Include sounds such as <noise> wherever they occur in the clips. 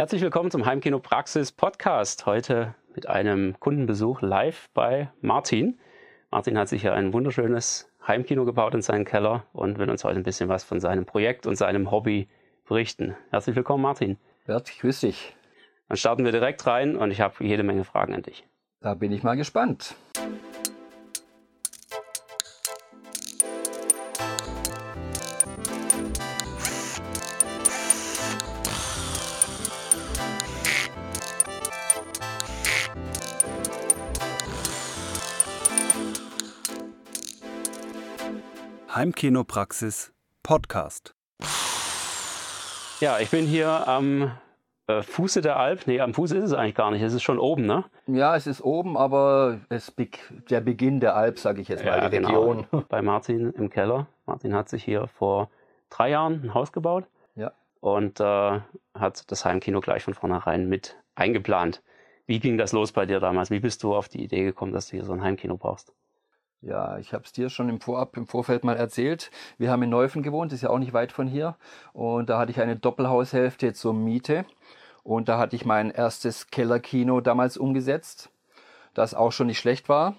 Herzlich willkommen zum Heimkino Praxis Podcast. Heute mit einem Kundenbesuch live bei Martin. Martin hat sich ja ein wunderschönes Heimkino gebaut in seinen Keller und will uns heute ein bisschen was von seinem Projekt und seinem Hobby berichten. Herzlich willkommen, Martin. Bert, grüß dich. Dann starten wir direkt rein und ich habe jede Menge Fragen an dich. Da bin ich mal gespannt. Heimkinopraxis Podcast. Ja, ich bin hier am äh, Fuße der Alp. Nee, am Fuße ist es eigentlich gar nicht. Es ist schon oben, ne? Ja, es ist oben, aber es be der Beginn der Alp, sage ich jetzt mal, ja, die genau. Region. <laughs> Bei Martin im Keller. Martin hat sich hier vor drei Jahren ein Haus gebaut Ja. und äh, hat das Heimkino gleich von vornherein mit eingeplant. Wie ging das los bei dir damals? Wie bist du auf die Idee gekommen, dass du hier so ein Heimkino brauchst? Ja, ich habe es dir schon im Vorab, im Vorfeld mal erzählt. Wir haben in Neufen gewohnt, ist ja auch nicht weit von hier. Und da hatte ich eine Doppelhaushälfte zur Miete. Und da hatte ich mein erstes Kellerkino damals umgesetzt, das auch schon nicht schlecht war.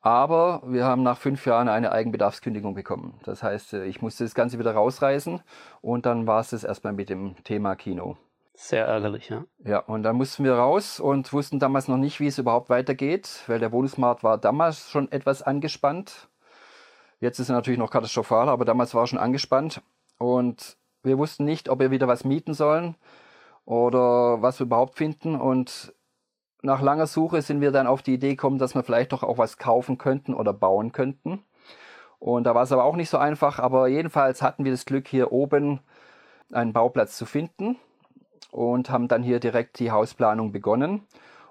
Aber wir haben nach fünf Jahren eine Eigenbedarfskündigung bekommen. Das heißt, äh, ich musste das Ganze wieder rausreißen und dann war es das erstmal mit dem Thema Kino. Sehr ärgerlich, ja. Ja, und dann mussten wir raus und wussten damals noch nicht, wie es überhaupt weitergeht, weil der Wohnungsmarkt war damals schon etwas angespannt. Jetzt ist er natürlich noch katastrophal, aber damals war er schon angespannt. Und wir wussten nicht, ob wir wieder was mieten sollen oder was wir überhaupt finden. Und nach langer Suche sind wir dann auf die Idee gekommen, dass wir vielleicht doch auch was kaufen könnten oder bauen könnten. Und da war es aber auch nicht so einfach. Aber jedenfalls hatten wir das Glück, hier oben einen Bauplatz zu finden und haben dann hier direkt die Hausplanung begonnen.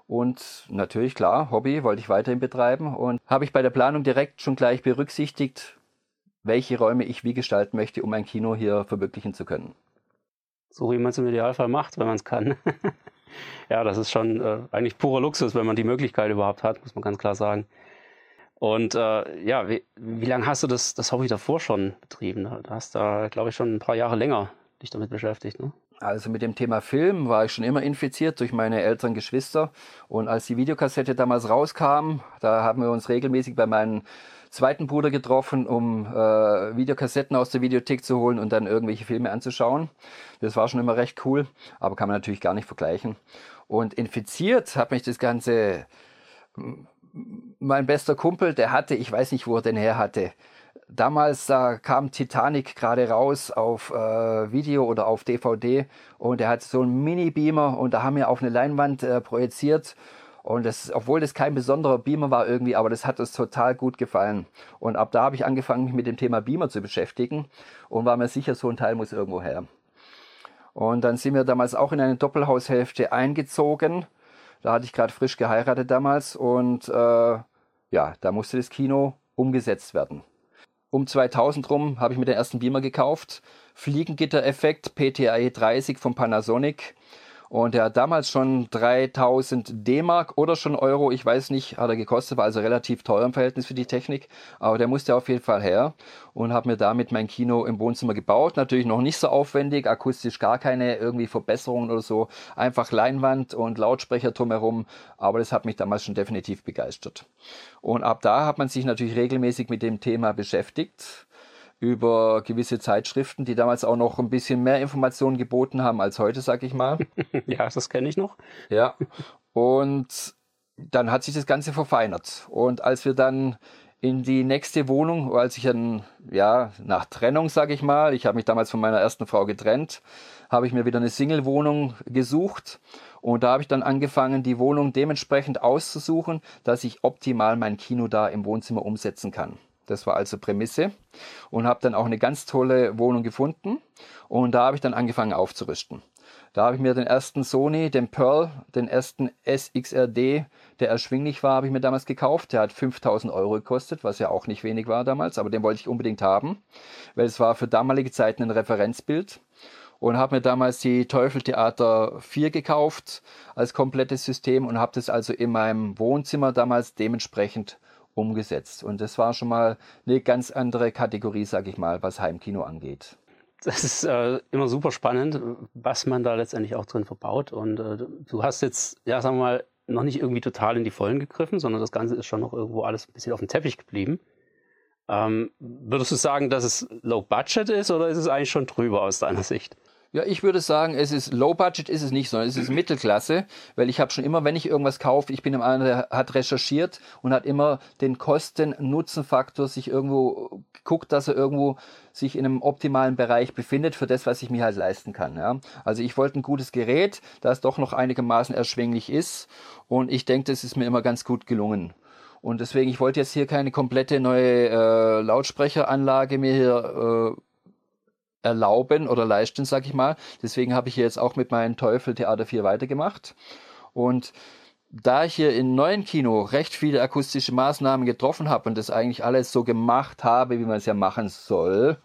Und natürlich, klar, Hobby wollte ich weiterhin betreiben und habe ich bei der Planung direkt schon gleich berücksichtigt, welche Räume ich wie gestalten möchte, um ein Kino hier verwirklichen zu können. So wie man es im Idealfall macht, wenn man es kann. <laughs> ja, das ist schon äh, eigentlich purer Luxus, wenn man die Möglichkeit überhaupt hat, muss man ganz klar sagen. Und äh, ja, wie, wie lange hast du das, das Hobby davor schon betrieben? Du hast da, glaube ich, schon ein paar Jahre länger dich damit beschäftigt, ne? Also mit dem Thema Film war ich schon immer infiziert durch meine älteren Geschwister. Und als die Videokassette damals rauskam, da haben wir uns regelmäßig bei meinem zweiten Bruder getroffen, um äh, Videokassetten aus der Videothek zu holen und dann irgendwelche Filme anzuschauen. Das war schon immer recht cool, aber kann man natürlich gar nicht vergleichen. Und infiziert hat mich das Ganze mein bester Kumpel, der hatte, ich weiß nicht, wo er den her hatte, damals da kam Titanic gerade raus auf äh, Video oder auf DVD und er hat so einen Mini-Beamer und da haben wir auf eine Leinwand äh, projiziert und das, obwohl das kein besonderer Beamer war irgendwie, aber das hat uns total gut gefallen. Und ab da habe ich angefangen, mich mit dem Thema Beamer zu beschäftigen und war mir sicher, so ein Teil muss irgendwo her. Und dann sind wir damals auch in eine Doppelhaushälfte eingezogen. Da hatte ich gerade frisch geheiratet damals und äh, ja, da musste das Kino umgesetzt werden. Um 2000 rum habe ich mir den ersten Beamer gekauft. Fliegengitter-Effekt PTAE 30 von Panasonic. Und der hat damals schon 3000 D-Mark oder schon Euro, ich weiß nicht, hat er gekostet, war also relativ teuer im Verhältnis für die Technik. Aber der musste auf jeden Fall her und habe mir damit mein Kino im Wohnzimmer gebaut. Natürlich noch nicht so aufwendig, akustisch gar keine irgendwie Verbesserungen oder so. Einfach Leinwand und Lautsprecher drumherum. Aber das hat mich damals schon definitiv begeistert. Und ab da hat man sich natürlich regelmäßig mit dem Thema beschäftigt über gewisse Zeitschriften, die damals auch noch ein bisschen mehr Informationen geboten haben als heute, sag ich mal. <laughs> ja, das kenne ich noch. Ja. Und dann hat sich das Ganze verfeinert. Und als wir dann in die nächste Wohnung, als ich dann, ja, nach Trennung, sag ich mal, ich habe mich damals von meiner ersten Frau getrennt, habe ich mir wieder eine Single-Wohnung gesucht. Und da habe ich dann angefangen, die Wohnung dementsprechend auszusuchen, dass ich optimal mein Kino da im Wohnzimmer umsetzen kann. Das war also Prämisse und habe dann auch eine ganz tolle Wohnung gefunden und da habe ich dann angefangen aufzurüsten. Da habe ich mir den ersten Sony, den Pearl, den ersten SXRD, der erschwinglich war, habe ich mir damals gekauft. Der hat 5000 Euro gekostet, was ja auch nicht wenig war damals, aber den wollte ich unbedingt haben, weil es war für damalige Zeiten ein Referenzbild und habe mir damals die Teufeltheater 4 gekauft als komplettes System und habe das also in meinem Wohnzimmer damals dementsprechend umgesetzt. Und das war schon mal eine ganz andere Kategorie, sag ich mal, was Heimkino angeht. das ist äh, immer super spannend, was man da letztendlich auch drin verbaut. Und äh, du hast jetzt, ja, sagen wir mal, noch nicht irgendwie total in die Vollen gegriffen, sondern das Ganze ist schon noch irgendwo alles ein bisschen auf dem Teppich geblieben. Ähm, würdest du sagen, dass es Low Budget ist oder ist es eigentlich schon drüber aus deiner Sicht? Ja, ich würde sagen, es ist Low Budget ist es nicht, sondern es ist Mittelklasse, weil ich habe schon immer, wenn ich irgendwas kaufe, ich bin immer einer, der hat recherchiert und hat immer den Kosten-Nutzen-Faktor sich irgendwo guckt, dass er irgendwo sich in einem optimalen Bereich befindet für das, was ich mir halt leisten kann. Ja. Also ich wollte ein gutes Gerät, das doch noch einigermaßen erschwinglich ist und ich denke, das ist mir immer ganz gut gelungen. Und deswegen, ich wollte jetzt hier keine komplette neue äh, Lautsprecheranlage mir hier äh, erlauben oder leisten, sag ich mal. Deswegen habe ich jetzt auch mit meinem Teufel Theater 4 weitergemacht. Und da ich hier im neuen Kino recht viele akustische Maßnahmen getroffen habe und das eigentlich alles so gemacht habe, wie man es ja machen soll,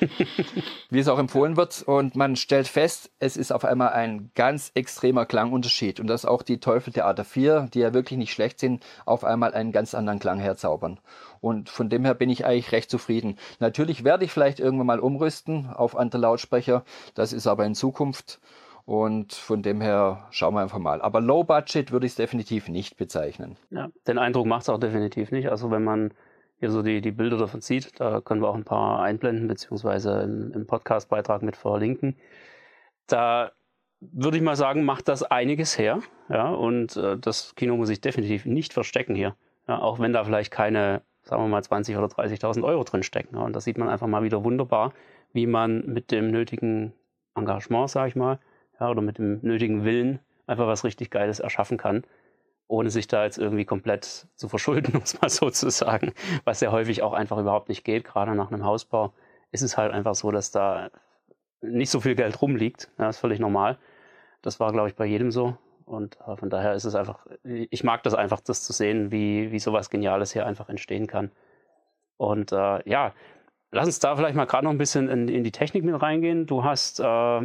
<laughs> wie es auch empfohlen wird. Und man stellt fest, es ist auf einmal ein ganz extremer Klangunterschied. Und dass auch die Teufel Theater 4, die ja wirklich nicht schlecht sind, auf einmal einen ganz anderen Klang herzaubern. Und von dem her bin ich eigentlich recht zufrieden. Natürlich werde ich vielleicht irgendwann mal umrüsten auf andere Lautsprecher. Das ist aber in Zukunft. Und von dem her schauen wir einfach mal. Aber Low Budget würde ich es definitiv nicht bezeichnen. Ja, den Eindruck macht es auch definitiv nicht. Also wenn man hier so die, die Bilder davon sieht. Da können wir auch ein paar einblenden, beziehungsweise im, im Podcast-Beitrag mit verlinken. Da würde ich mal sagen, macht das einiges her. Ja, und äh, das Kino muss sich definitiv nicht verstecken hier. Ja, auch wenn da vielleicht keine, sagen wir mal, 20.000 oder 30.000 Euro drin stecken. Ja, und das sieht man einfach mal wieder wunderbar, wie man mit dem nötigen Engagement, sage ich mal, ja, oder mit dem nötigen Willen einfach was richtig Geiles erschaffen kann ohne sich da jetzt irgendwie komplett zu verschulden, <laughs> um es mal so zu sagen, was ja häufig auch einfach überhaupt nicht geht. Gerade nach einem Hausbau ist es halt einfach so, dass da nicht so viel Geld rumliegt. Ja, ist völlig normal. Das war, glaube ich, bei jedem so. Und äh, von daher ist es einfach, ich mag das einfach, das zu sehen, wie, wie sowas Geniales hier einfach entstehen kann. Und äh, ja, lass uns da vielleicht mal gerade noch ein bisschen in, in, die Technik mit reingehen. Du hast, äh,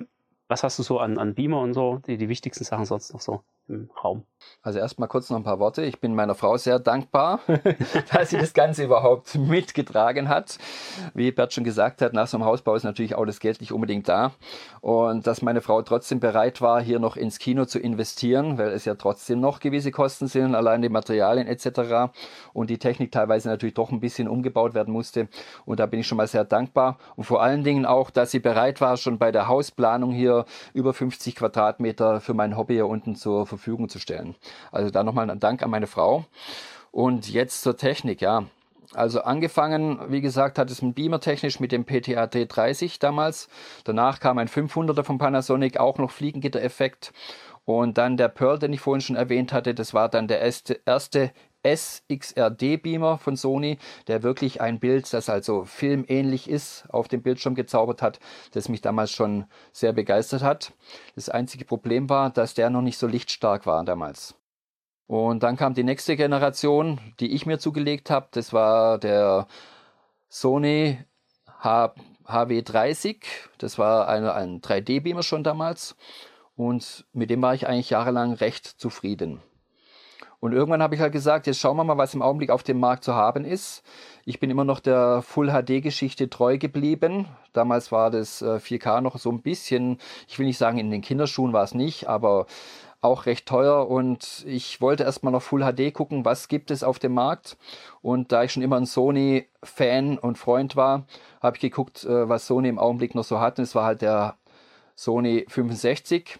was hast du so an, an Beamer und so, die, die wichtigsten Sachen sonst noch so? Im Raum. Also erstmal kurz noch ein paar Worte. Ich bin meiner Frau sehr dankbar, <laughs> dass sie das Ganze überhaupt mitgetragen hat. Wie Bert schon gesagt hat, nach so einem Hausbau ist natürlich auch das Geld nicht unbedingt da. Und dass meine Frau trotzdem bereit war, hier noch ins Kino zu investieren, weil es ja trotzdem noch gewisse Kosten sind, allein die Materialien etc. Und die Technik teilweise natürlich doch ein bisschen umgebaut werden musste. Und da bin ich schon mal sehr dankbar. Und vor allen Dingen auch, dass sie bereit war, schon bei der Hausplanung hier über 50 Quadratmeter für mein Hobby hier unten zur Verfügung Verfügung zu stellen. Also da nochmal ein Dank an meine Frau. Und jetzt zur Technik, ja. Also angefangen, wie gesagt, hat es ein Beamer technisch mit dem PTAT 30 damals. Danach kam ein 500er von Panasonic, auch noch Fliegengitter-Effekt. Und dann der Pearl, den ich vorhin schon erwähnt hatte, das war dann der erste SXRD-Beamer von Sony, der wirklich ein Bild, das also filmähnlich ist, auf dem Bildschirm gezaubert hat, das mich damals schon sehr begeistert hat. Das einzige Problem war, dass der noch nicht so lichtstark war damals. Und dann kam die nächste Generation, die ich mir zugelegt habe. Das war der Sony H HW30. Das war eine, ein 3D-Beamer schon damals. Und mit dem war ich eigentlich jahrelang recht zufrieden. Und irgendwann habe ich halt gesagt, jetzt schauen wir mal, was im Augenblick auf dem Markt zu haben ist. Ich bin immer noch der Full-HD-Geschichte treu geblieben. Damals war das 4K äh, noch so ein bisschen, ich will nicht sagen, in den Kinderschuhen war es nicht, aber auch recht teuer und ich wollte erstmal noch Full HD gucken, was gibt es auf dem Markt. Und da ich schon immer ein Sony-Fan und Freund war, habe ich geguckt, äh, was Sony im Augenblick noch so hat. Und es war halt der Sony 65.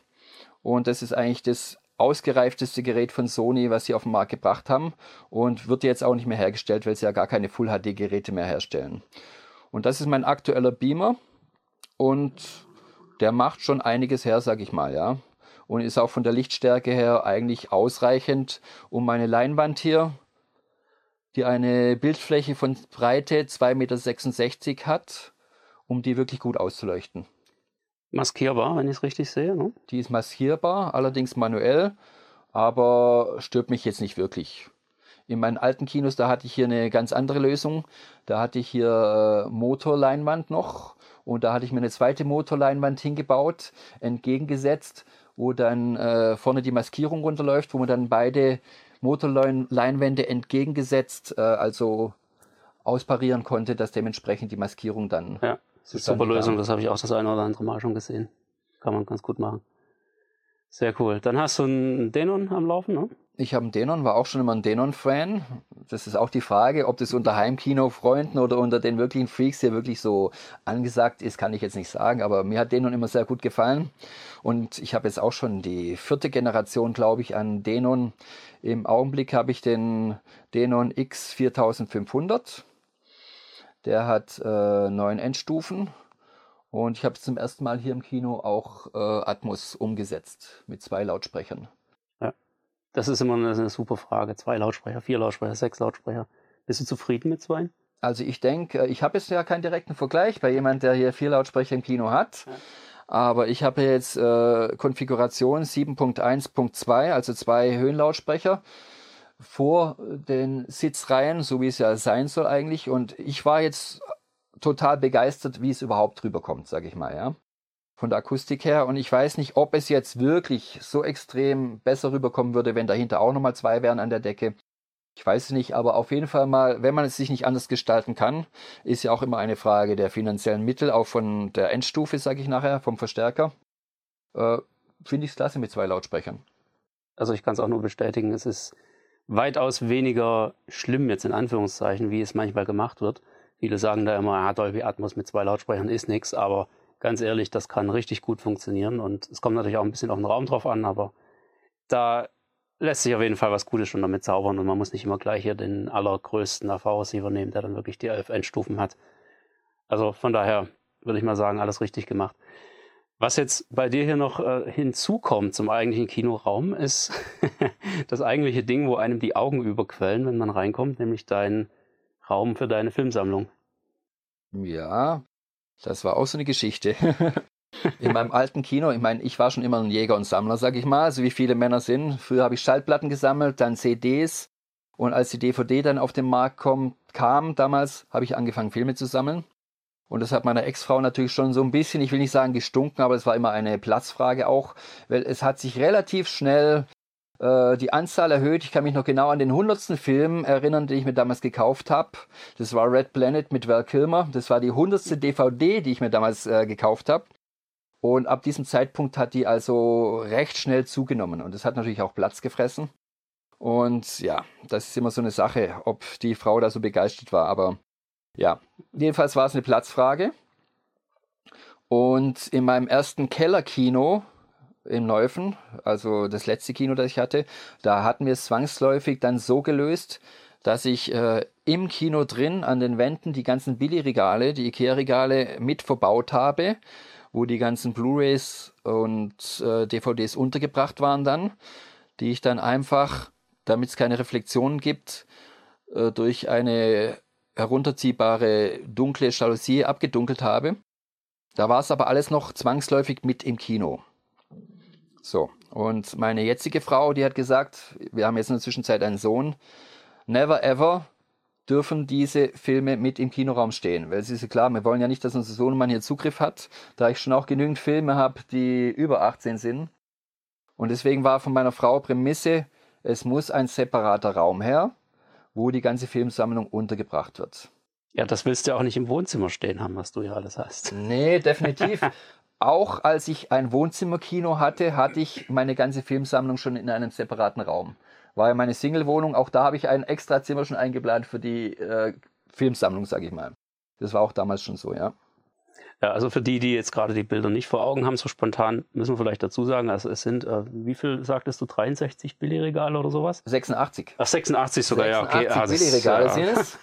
Und das ist eigentlich das ausgereifteste Gerät von Sony, was sie auf den Markt gebracht haben und wird jetzt auch nicht mehr hergestellt, weil sie ja gar keine Full HD Geräte mehr herstellen. Und das ist mein aktueller Beamer und der macht schon einiges her, sag ich mal, ja. Und ist auch von der Lichtstärke her eigentlich ausreichend, um meine Leinwand hier, die eine Bildfläche von Breite 2,66 Meter hat, um die wirklich gut auszuleuchten maskierbar, wenn ich es richtig sehe. Ne? Die ist maskierbar, allerdings manuell, aber stört mich jetzt nicht wirklich. In meinen alten Kinos, da hatte ich hier eine ganz andere Lösung. Da hatte ich hier äh, Motorleinwand noch und da hatte ich mir eine zweite Motorleinwand hingebaut, entgegengesetzt, wo dann äh, vorne die Maskierung runterläuft, wo man dann beide Motorleinwände entgegengesetzt, äh, also ausparieren konnte, dass dementsprechend die Maskierung dann ja Das ist eine super Lösung, das habe ich auch das eine oder andere Mal schon gesehen. Kann man ganz gut machen. Sehr cool. Dann hast du einen Denon am Laufen, ne? Ich habe einen Denon, war auch schon immer ein Denon-Fan. Das ist auch die Frage, ob das unter Heimkino-Freunden oder unter den wirklichen Freaks hier wirklich so angesagt ist, kann ich jetzt nicht sagen. Aber mir hat Denon immer sehr gut gefallen. Und ich habe jetzt auch schon die vierte Generation, glaube ich, an Denon. Im Augenblick habe ich den Denon X4500. Der hat äh, neun Endstufen. Und ich habe zum ersten Mal hier im Kino auch äh, Atmos umgesetzt mit zwei Lautsprechern. Das ist immer eine, eine, super Frage. Zwei Lautsprecher, vier Lautsprecher, sechs Lautsprecher. Bist du zufrieden mit zwei? Also ich denke, ich habe jetzt ja keinen direkten Vergleich bei jemand, der hier vier Lautsprecher im Kino hat. Ja. Aber ich habe jetzt äh, Konfiguration 7.1.2, also zwei Höhenlautsprecher vor den Sitzreihen, so wie es ja sein soll eigentlich. Und ich war jetzt total begeistert, wie es überhaupt rüberkommt, sage ich mal, ja von der Akustik her. Und ich weiß nicht, ob es jetzt wirklich so extrem besser rüberkommen würde, wenn dahinter auch nochmal zwei wären an der Decke. Ich weiß es nicht, aber auf jeden Fall mal, wenn man es sich nicht anders gestalten kann, ist ja auch immer eine Frage der finanziellen Mittel, auch von der Endstufe, sage ich nachher, vom Verstärker. Äh, Finde ich es klasse mit zwei Lautsprechern. Also ich kann es auch nur bestätigen, es ist weitaus weniger schlimm jetzt in Anführungszeichen, wie es manchmal gemacht wird. Viele sagen da immer, ja, Dolby Atmos mit zwei Lautsprechern ist nichts, aber ganz ehrlich, das kann richtig gut funktionieren. Und es kommt natürlich auch ein bisschen auf den Raum drauf an, aber da lässt sich auf jeden Fall was Gutes schon damit zaubern und man muss nicht immer gleich hier den allergrößten AV-Receiver nehmen, der dann wirklich die elf Endstufen hat. Also von daher würde ich mal sagen, alles richtig gemacht. Was jetzt bei dir hier noch äh, hinzukommt zum eigentlichen Kinoraum, ist <laughs> das eigentliche Ding, wo einem die Augen überquellen, wenn man reinkommt, nämlich dein Raum für deine Filmsammlung. Ja, das war auch so eine Geschichte. <laughs> In meinem alten Kino, ich meine, ich war schon immer ein Jäger und Sammler, sag ich mal, so wie viele Männer sind. Früher habe ich Schallplatten gesammelt, dann CDs. Und als die DVD dann auf den Markt kom, kam, damals habe ich angefangen, Filme zu sammeln. Und das hat meiner Ex-Frau natürlich schon so ein bisschen, ich will nicht sagen gestunken, aber es war immer eine Platzfrage auch, weil es hat sich relativ schnell äh, die Anzahl erhöht. Ich kann mich noch genau an den hundertsten Film erinnern, den ich mir damals gekauft habe. Das war Red Planet mit Val Kilmer. Das war die hundertste DVD, die ich mir damals äh, gekauft habe. Und ab diesem Zeitpunkt hat die also recht schnell zugenommen. Und das hat natürlich auch Platz gefressen. Und ja, das ist immer so eine Sache, ob die Frau da so begeistert war. Aber ja, jedenfalls war es eine Platzfrage. Und in meinem ersten Kellerkino in Neufen, also das letzte Kino, das ich hatte, da hatten wir es zwangsläufig dann so gelöst, dass ich äh, im Kino drin an den Wänden die ganzen Billy-Regale, die Ikea-Regale mit verbaut habe, wo die ganzen Blu-rays und äh, DVDs untergebracht waren dann, die ich dann einfach, damit es keine Reflexionen gibt, äh, durch eine herunterziehbare dunkle Jalousie abgedunkelt habe. Da war es aber alles noch zwangsläufig mit im Kino. So, und meine jetzige Frau, die hat gesagt, wir haben jetzt in der Zwischenzeit einen Sohn, never ever dürfen diese Filme mit im Kinoraum stehen. Weil es ist ja klar, wir wollen ja nicht, dass unser Sohnemann hier Zugriff hat, da ich schon auch genügend Filme habe, die über 18 sind. Und deswegen war von meiner Frau Prämisse, es muss ein separater Raum her, wo die ganze Filmsammlung untergebracht wird. Ja, das willst du ja auch nicht im Wohnzimmer stehen haben, was du hier alles hast. Nee, definitiv. <laughs> auch als ich ein Wohnzimmerkino hatte, hatte ich meine ganze Filmsammlung schon in einem separaten Raum. War ja meine Single-Wohnung, auch da habe ich ein extra Zimmer schon eingeplant für die äh, Filmsammlung, sage ich mal. Das war auch damals schon so, ja. Ja, also für die, die jetzt gerade die Bilder nicht vor Augen haben, so spontan, müssen wir vielleicht dazu sagen, also es sind, äh, wie viel sagtest du, 63 Billigregale oder sowas? 86. Ach, 86 sogar, 86 ja, okay. 86 ah, Billigregale ja. sind es.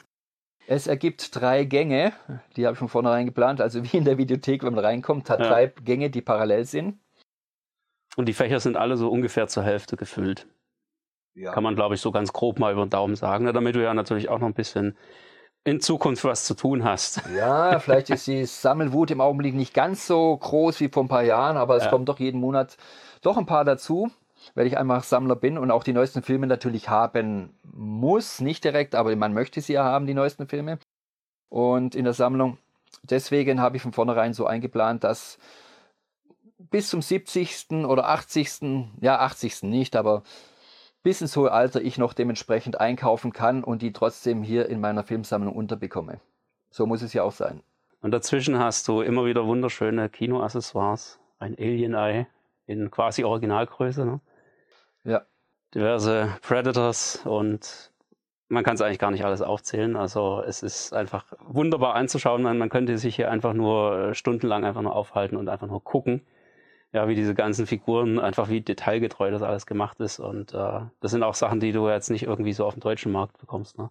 Es ergibt drei Gänge, die habe ich von vornherein geplant, also wie in der Videothek, wenn man reinkommt, hat ja. drei Gänge, die parallel sind. Und die Fächer sind alle so ungefähr zur Hälfte gefüllt. Ja. Kann man, glaube ich, so ganz grob mal über den Daumen sagen, ne, damit du ja natürlich auch noch ein bisschen in Zukunft was zu tun hast. <laughs> Ja, vielleicht ist die Sammelwut im Augenblick nicht ganz so groß wie vor ein paar Jahren, aber es ja. kommt doch jeden Monat doch ein paar dazu weil ich einfach Sammler bin und auch die neuesten Filme natürlich haben muss. Nicht direkt, aber man möchte sie ja haben, die neuesten Filme. Und in der Sammlung. Deswegen habe ich von vornherein so eingeplant, dass bis zum 70. oder 80. ja 80. nicht, aber bis ins hohe Alter ich noch dementsprechend einkaufen kann und die trotzdem hier in meiner Filmsammlung unterbekomme. So muss es ja auch sein. Und dazwischen hast du immer wieder wunderschöne Kinoaccessoires, ein Alien-Eye in quasi Originalgröße. Ne? Ja. Diverse Predators und man kann es eigentlich gar nicht alles aufzählen. Also es ist einfach wunderbar anzuschauen. Man, man könnte sich hier einfach nur äh, stundenlang einfach nur aufhalten und einfach nur gucken. Ja, wie diese ganzen Figuren, einfach wie detailgetreu das alles gemacht ist. Und äh, das sind auch Sachen, die du jetzt nicht irgendwie so auf dem deutschen Markt bekommst. Ne?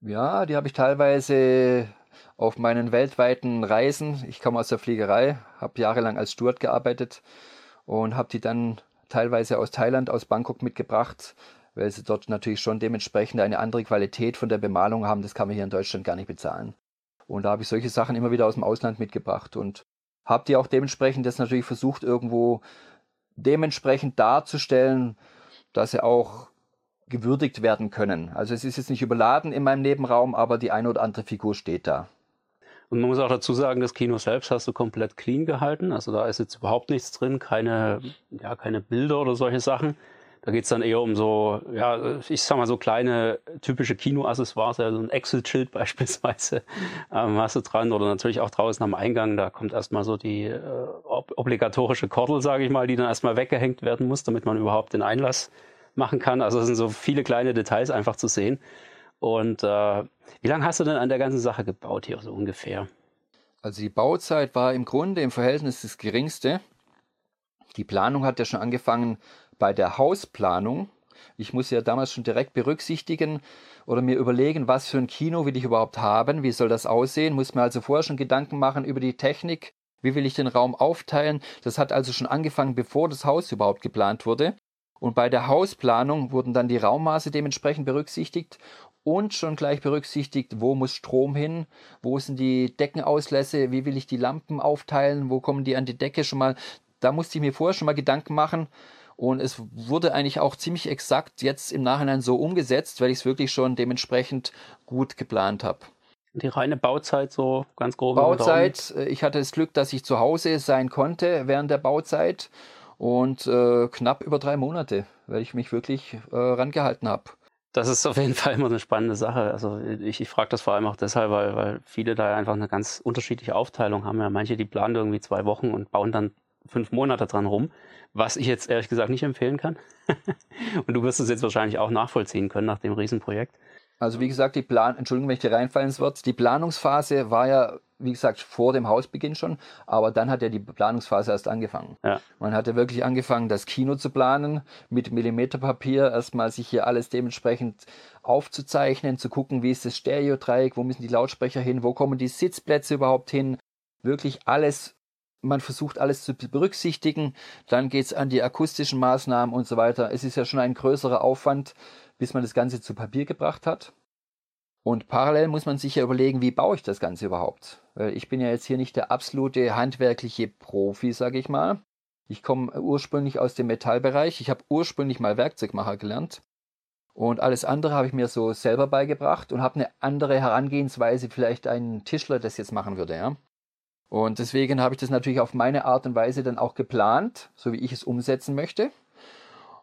Ja, die habe ich teilweise auf meinen weltweiten Reisen. Ich komme aus der Fliegerei, habe jahrelang als Steward gearbeitet und habe die dann teilweise aus Thailand, aus Bangkok mitgebracht weil sie dort natürlich schon dementsprechend eine andere Qualität von der Bemalung haben. Das kann man hier in Deutschland gar nicht bezahlen. Und da habe ich solche Sachen immer wieder aus dem Ausland mitgebracht und habe die auch dementsprechend jetzt natürlich versucht, irgendwo dementsprechend darzustellen, dass sie auch gewürdigt werden können. Also es ist jetzt nicht überladen in meinem Nebenraum, aber die eine oder andere Figur steht da. Und man muss auch dazu sagen, das Kino selbst hast du komplett clean gehalten. Also da ist jetzt überhaupt nichts drin, keine, ja, keine Bilder oder solche Sachen. Da geht es dann eher um so, ja, ich sag mal so kleine typische Kinoaccessoires, also ein Exit-Schild <laughs> beispielsweise ähm, hast du dran oder natürlich auch draußen am Eingang, da kommt erstmal so die äh, obligatorische Kordel, sage ich mal, die dann erstmal weggehängt werden muss, damit man überhaupt den Einlass machen kann. Also es sind so viele kleine Details einfach zu sehen. Und äh, wie lange hast du denn an der ganzen Sache gebaut hier so ungefähr? Also die Bauzeit war im Grunde im Verhältnis das geringste. Die Planung hat ja schon angefangen bei der Hausplanung. Ich muss ja damals schon direkt berücksichtigen oder mir überlegen, was für ein Kino will ich überhaupt haben, wie soll das aussehen, muss mir also vorher schon Gedanken machen über die Technik, wie will ich den Raum aufteilen. Das hat also schon angefangen, bevor das Haus überhaupt geplant wurde. Und bei der Hausplanung wurden dann die Raummaße dementsprechend berücksichtigt und schon gleich berücksichtigt, wo muss Strom hin, wo sind die Deckenauslässe, wie will ich die Lampen aufteilen, wo kommen die an die Decke schon mal. Da musste ich mir vorher schon mal Gedanken machen und es wurde eigentlich auch ziemlich exakt jetzt im Nachhinein so umgesetzt, weil ich es wirklich schon dementsprechend gut geplant habe. Die reine Bauzeit so ganz grob. Bauzeit, äh, ich hatte das Glück, dass ich zu Hause sein konnte während der Bauzeit und äh, knapp über drei Monate, weil ich mich wirklich äh, rangehalten habe. Das ist auf jeden <laughs> Fall immer eine spannende Sache. Also ich, ich frage das vor allem auch deshalb, weil, weil viele da einfach eine ganz unterschiedliche Aufteilung haben. Ja, manche, die planen irgendwie zwei Wochen und bauen dann fünf Monate dran rum, was ich jetzt ehrlich gesagt nicht empfehlen kann. <laughs> und du wirst es jetzt wahrscheinlich auch nachvollziehen können nach dem Riesenprojekt. Also wie gesagt, die Plan, Entschuldigung, wenn ich dir reinfallen Wort, die Planungsphase war ja, wie gesagt, vor dem Hausbeginn schon, aber dann hat ja die Planungsphase erst angefangen. Ja. Man hatte wirklich angefangen, das Kino zu planen, mit Millimeterpapier, erstmal sich hier alles dementsprechend aufzuzeichnen, zu gucken, wie ist das Stereodreieck, wo müssen die Lautsprecher hin, wo kommen die Sitzplätze überhaupt hin, wirklich alles man versucht alles zu berücksichtigen, dann geht es an die akustischen Maßnahmen und so weiter. Es ist ja schon ein größerer Aufwand, bis man das Ganze zu Papier gebracht hat. Und parallel muss man sich ja überlegen, wie baue ich das Ganze überhaupt? Weil ich bin ja jetzt hier nicht der absolute handwerkliche Profi, sage ich mal. Ich komme ursprünglich aus dem Metallbereich. Ich habe ursprünglich mal Werkzeugmacher gelernt. Und alles andere habe ich mir so selber beigebracht und habe eine andere Herangehensweise, vielleicht ein Tischler das jetzt machen würde. Ja? Und deswegen habe ich das natürlich auf meine Art und Weise dann auch geplant, so wie ich es umsetzen möchte.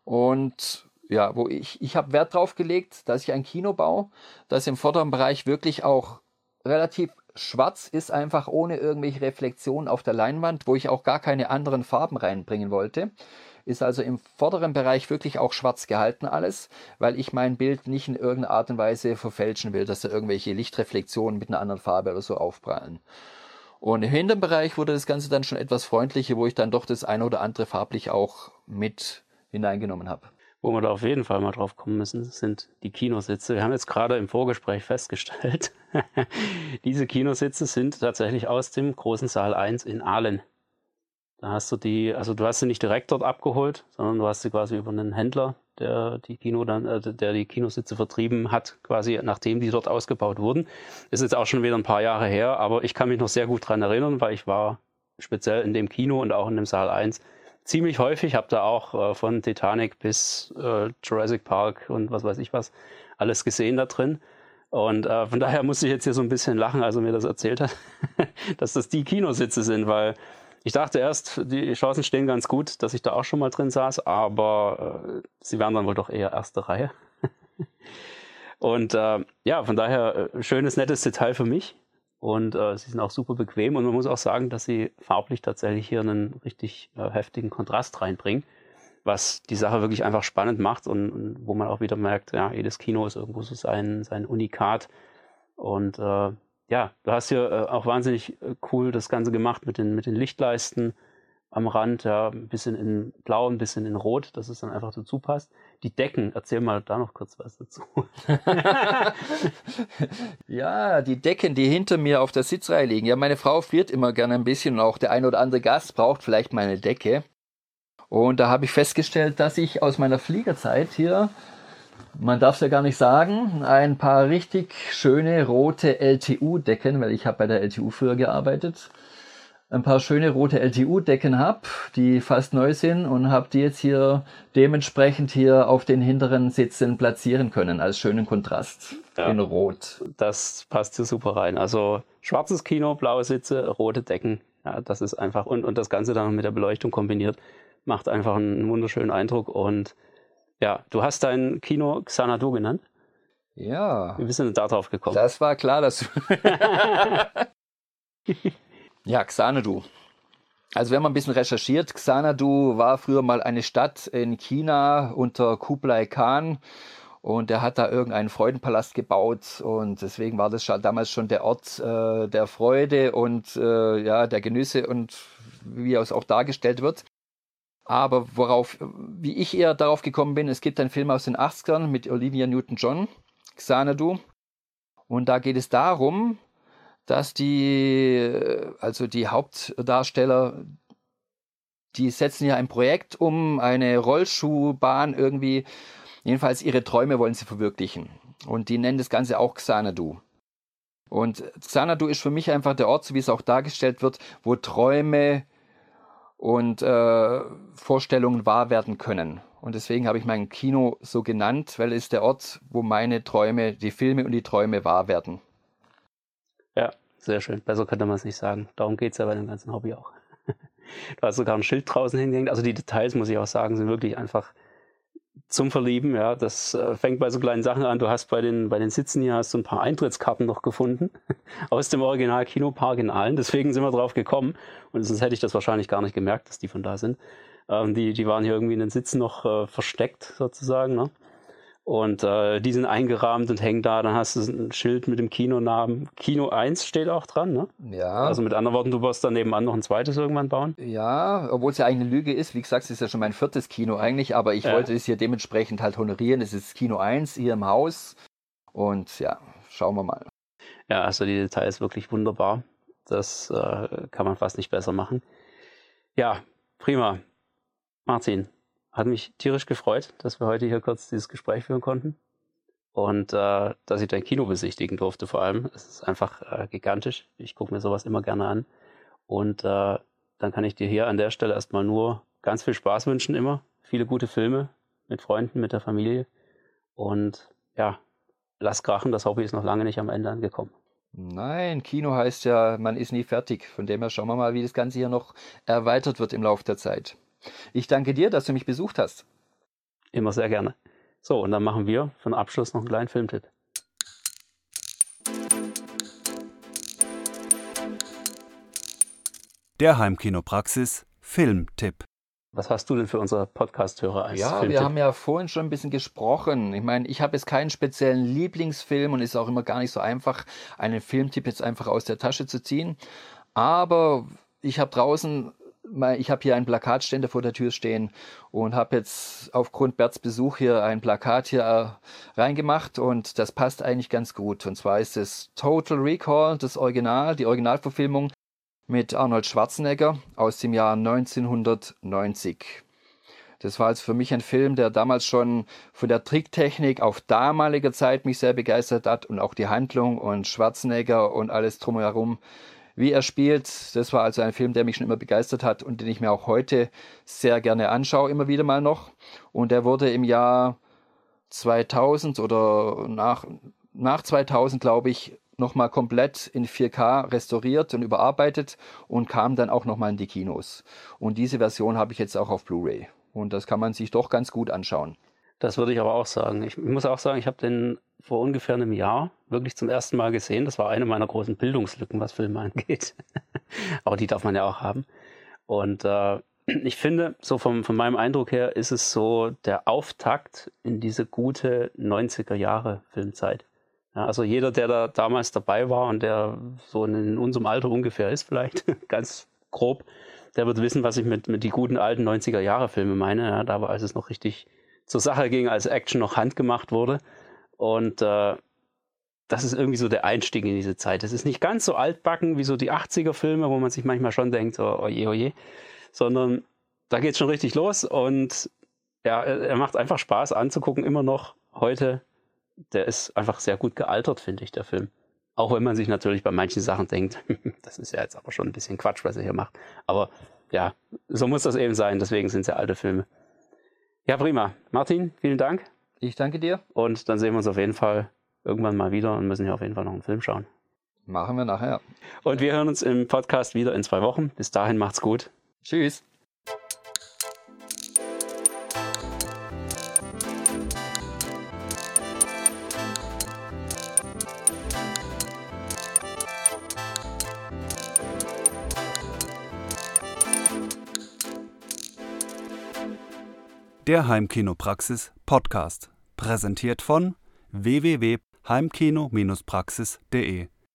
Und ja, wo ich, ich habe Wert drauf gelegt, dass ich ein Kino baue, das im vorderen Bereich wirklich auch relativ schwarz ist, einfach ohne irgendwelche Reflexionen auf der Leinwand, wo ich auch gar keine anderen Farben reinbringen wollte. Ist also im vorderen Bereich wirklich auch schwarz gehalten alles, weil ich mein Bild nicht in irgendeiner Art und Weise verfälschen will, dass da irgendwelche Lichtreflexionen mit einer anderen Farbe oder so aufprallen. Und im hinteren Bereich wurde das Ganze dann schon etwas freundlicher, wo ich dann doch das eine oder andere farblich auch mit hineingenommen habe. Wo wir da auf jeden Fall mal drauf kommen müssen, sind die Kinositze. Wir haben jetzt gerade im Vorgespräch festgestellt, <laughs> diese Kinositze sind tatsächlich aus dem großen Saal 1 in Aalen. Da hast du die, also du hast sie nicht direkt dort abgeholt, sondern du hast sie quasi über einen Händler der die Kino dann, äh, der die Kinositze vertrieben hat, quasi nachdem die dort ausgebaut wurden. Ist jetzt auch schon wieder ein paar Jahre her, aber ich kann mich noch sehr gut dran erinnern, weil ich war speziell in dem Kino und auch in dem Saal 1 ziemlich häufig, habe da auch äh, von Titanic bis äh, Jurassic Park und was weiß ich was alles gesehen da drin. Und äh, von daher musste ich jetzt hier so ein bisschen lachen, als er mir das erzählt hat, <laughs> dass das die Kinositze sind, weil ich dachte erst, die Chancen stehen ganz gut, dass ich da auch schon mal drin saß, aber äh, sie wären dann wohl doch eher erste Reihe. <laughs> Und äh, ja, von daher äh, schönes, nettes Detail für mich. Und äh, sie sind auch super bequem und man muss auch sagen, dass sie farblich tatsächlich hier einen richtig äh, heftigen Kontrast reinbringen, was die Sache wirklich einfach spannend macht und, und, wo man auch wieder merkt, ja, jedes Kino ist irgendwo so sein, sein Unikat. Und ja, du hast hier äh, auch wahnsinnig äh, cool das Ganze gemacht mit den, mit den Lichtleisten am Rand, ja, ein bisschen in Blau, ein bisschen in Rot, dass es dann einfach dazu passt. Die Decken, erzähl mal da noch kurz was dazu. <laughs> ja, die Decken, die hinter mir auf der Sitzreihe liegen. Ja, meine Frau friert immer gerne ein bisschen und auch der ein oder andere Gast braucht vielleicht mal eine Decke. Und da habe ich festgestellt, dass ich aus meiner Fliegerzeit hier, man darf es ja gar nicht sagen, ein paar richtig schöne rote LTU-Decken, weil ich habe bei der LTU früher gearbeitet, ein paar schöne rote LTU-Decken habe, die fast neu sind und habe die jetzt hier dementsprechend hier auf den hinteren Sitzen platzieren können als schönen Kontrast ja, in Rot. Das passt hier super rein. Also schwarzes Kino, blaue Sitze, rote Decken. Ja, das ist einfach und, und das Ganze dann mit der Beleuchtung kombiniert macht einfach einen wunderschönen Eindruck und ja, du hast dein Kino Xanadu genannt. Ja. Wie bist du denn da drauf gekommen? Das war klar, dass du <laughs> Ja, Xanadu. Also wenn man ein bisschen recherchiert, Xanadu war früher mal eine Stadt in China unter Kublai Khan und er hat da irgendeinen Freudenpalast gebaut und deswegen war das damals schon der Ort äh, der Freude und äh, ja der Genüsse und wie es auch dargestellt wird. Aber worauf, wie ich eher darauf gekommen bin, es gibt einen Film aus den 80ern mit Olivia Newton-John, Xanadu. Und da geht es darum, dass die, also die Hauptdarsteller, die setzen ja ein Projekt um, eine Rollschuhbahn irgendwie. Jedenfalls ihre Träume wollen sie verwirklichen. Und die nennen das Ganze auch Xanadu. Und Xanadu ist für mich einfach der Ort, so wie es auch dargestellt wird, wo Träume und äh, Vorstellungen wahr werden können. Und deswegen habe ich mein Kino so genannt, weil es der Ort, wo meine Träume, die Filme und die Träume wahr werden. Ja, sehr schön. Besser könnte man es nicht sagen. Darum geht es ja bei dem ganzen Hobby auch. <laughs> du hast sogar ein Schild draußen hingehängt. Also die Details, muss ich auch sagen, sind wirklich einfach zum Verlieben. Ja, das äh, fängt bei so kleinen Sachen an. Du hast bei den, bei den Sitzen hier hast du ein paar Eintrittskarten noch gefunden <laughs> aus dem Original Kinopark in Aalen. Deswegen sind wir drauf gekommen. Und sonst hätte ich das wahrscheinlich gar nicht gemerkt, dass die von da sind. Ähm, die, die waren hier irgendwie in den Sitzen noch äh, versteckt sozusagen. Ne? Und äh, die sind eingerahmt und hängen da. Dann hast du ein Schild mit dem Kinonamen. Kino 1 steht auch dran, ne? Ja. Also mit anderen Worten, du wirst dann nebenan noch ein zweites irgendwann bauen. Ja, obwohl es ja eigentlich eine Lüge ist. Wie gesagt, es ist ja schon mein viertes Kino eigentlich, aber ich ja. wollte es hier dementsprechend halt honorieren. Es ist Kino 1 hier im Haus. Und ja, schauen wir mal. Ja, also die Details wirklich wunderbar. Das äh, kann man fast nicht besser machen. Ja, prima. Martin, hat mich tierisch gefreut, dass wir heute hier kurz dieses Gespräch führen konnten. Und äh, dass ich dein Kino besichtigen durfte vor allem. Es ist einfach äh, gigantisch. Ich gucke mir sowas immer gerne an. Und äh, dann kann ich dir hier an der Stelle erstmal nur ganz viel Spaß wünschen immer. Viele gute Filme mit Freunden, mit der Familie. Und ja, lass krachen, das Hobby ist noch lange nicht am Ende angekommen. Nein, Kino heißt ja, man ist nie fertig. Von dem her schauen wir mal, wie das Ganze hier noch erweitert wird im Laufe der Zeit. Ich danke dir, dass du mich besucht hast. Immer sehr gerne. So, und dann machen wir für den Abschluss noch einen kleinen Filmtipp. Der Heimkinopraxis Filmtipp. Was hast du denn für unsere Podcast-Hörer als Ja, Filmtipp? wir haben ja vorhin schon ein bisschen gesprochen. Ich meine, ich habe jetzt keinen speziellen Lieblingsfilm und es ist auch immer gar nicht so einfach, einen Filmtipp jetzt einfach aus der Tasche zu ziehen. Aber ich habe draußen ich habe hier einen Plakatständer vor der Tür stehen und habe jetzt aufgrund Berts Besuch hier ein Plakat hier äh, reingemacht und das passt eigentlich ganz gut. Und zwar ist es Total Recall, das Original, die Originalverfilmung mit Arnold Schwarzenegger aus dem Jahr 1990. Das war jetzt für mich ein Film, der damals schon von der Tricktechnik auf damaliger Zeit mich sehr begeistert hat und auch die Handlung und Schwarzenegger und alles drumherum wie er spielt. Das war also ein Film, der mich schon immer begeistert hat und den ich mir auch heute sehr gerne anschaue, immer wieder mal noch. Und er wurde im Jahr 2000 oder nach, nach 2000, glaube ich, nochmal komplett in 4K restauriert und überarbeitet und kam dann auch nochmal in die Kinos. Und diese Version habe ich jetzt auch auf Blu-ray. Und das kann man sich doch ganz gut anschauen. Das würde ich aber auch sagen. Ich muss auch sagen, ich habe den vor ungefähr einem Jahr wirklich zum ersten Mal gesehen. Das war eine meiner großen Bildungslücken, was Filme <laughs> angeht. Aber die darf man ja auch haben. Und äh, ich finde, so vom, von meinem Eindruck her ist es so der Auftakt in diese gute 90er Jahre Filmzeit. Ja, also jeder, der da damals dabei war und der so in unserem Alter ungefähr ist, vielleicht <laughs> ganz grob, der wird wissen, was ich mit, mit die guten alten 90er Jahre Filme meine. Ja, da war, es noch richtig zur Sache ging, als Action noch handgemacht wurde. Und äh, das ist irgendwie so der Einstieg in diese Zeit. Es ist nicht ganz so altbacken wie so die 80er Filme, wo man sich manchmal schon denkt, oh, oje, oje, sondern da geht es schon richtig los und ja, er macht einfach Spaß anzugucken, immer noch heute. Der ist einfach sehr gut gealtert, finde ich, der Film. Auch wenn man sich natürlich bei manchen Sachen denkt, <laughs> das ist ja jetzt aber schon ein bisschen Quatsch, was er hier macht. Aber ja, so muss das eben sein, deswegen sind es ja alte Filme. Ja, prima. Martin, vielen Dank. Ich danke dir. Und dann sehen wir uns auf jeden Fall irgendwann mal wieder und müssen ja auf jeden Fall noch einen Film schauen. Machen wir nachher. Und wir hören uns im Podcast wieder in zwei Wochen. Bis dahin macht's gut. Tschüss. Der Heimkinopraxis Podcast, präsentiert von www.heimkino-praxis.de